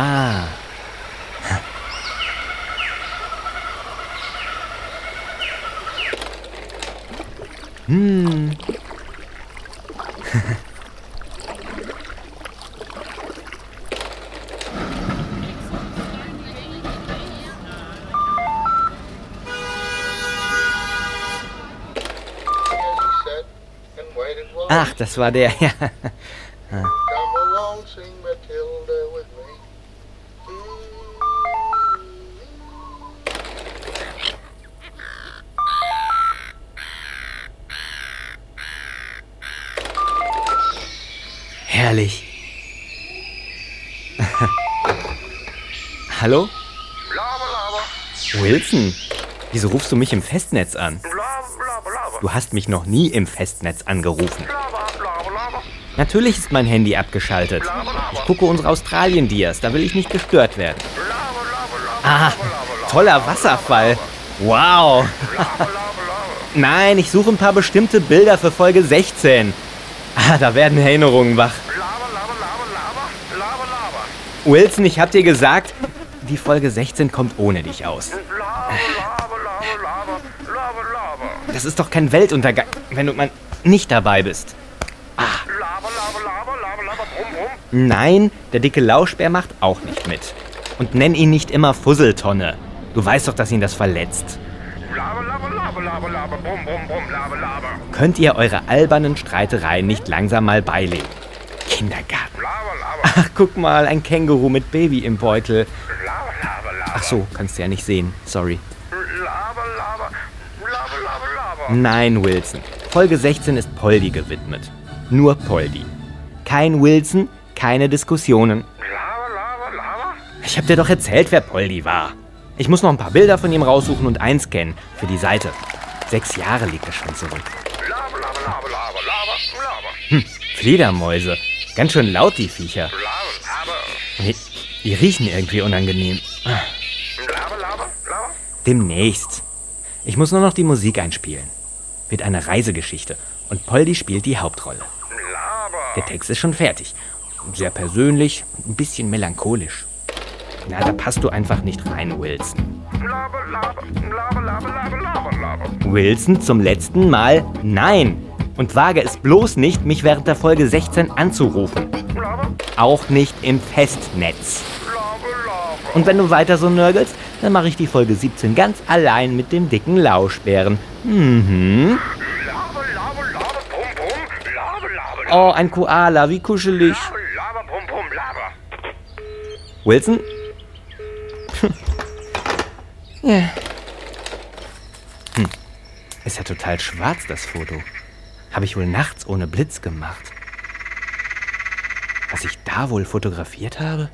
Ah. Hm. Ach, das war der, ja. Herrlich. Hallo? Wilson, wieso rufst du mich im Festnetz an? Du hast mich noch nie im Festnetz angerufen. Natürlich ist mein Handy abgeschaltet. Ich gucke unsere Australien-Dias, da will ich nicht gestört werden. Ah, toller Wasserfall. Wow. Nein, ich suche ein paar bestimmte Bilder für Folge 16. Ah, da werden Erinnerungen wach. Wilson, ich hab dir gesagt, die Folge 16 kommt ohne dich aus. Das ist doch kein Weltuntergang, wenn du mal nicht dabei bist. Ah. Nein, der dicke Lauschbär macht auch nicht mit. Und nenn ihn nicht immer Fusseltonne. Du weißt doch, dass ihn das verletzt. Könnt ihr eure albernen Streitereien nicht langsam mal beilegen? Kindergarten. Ach, guck mal, ein Känguru mit Baby im Beutel. Ach so, kannst du ja nicht sehen. Sorry. Nein, Wilson. Folge 16 ist Poldi gewidmet. Nur Poldi. Kein Wilson, keine Diskussionen. Ich hab dir doch erzählt, wer Poldi war. Ich muss noch ein paar Bilder von ihm raussuchen und einscannen für die Seite. Sechs Jahre liegt er schon zurück. Hm, Fledermäuse. Ganz schön laut, die Viecher. Die, die riechen irgendwie unangenehm. Demnächst. Ich muss nur noch die Musik einspielen. Wird eine Reisegeschichte und Poldi spielt die Hauptrolle. Der Text ist schon fertig. Sehr persönlich, ein bisschen melancholisch. Na, da passt du einfach nicht rein, Wilson. Wilson zum letzten Mal? Nein! Und wage es bloß nicht, mich während der Folge 16 anzurufen. Auch nicht im Festnetz. Und wenn du weiter so nörgelst, dann mache ich die Folge 17 ganz allein mit dem dicken Lauschbären. Mhm. Oh, ein Koala, wie kuschelig. Wilson? ja. Hm. Ist ja total schwarz, das Foto. Habe ich wohl nachts ohne Blitz gemacht. Was ich da wohl fotografiert habe?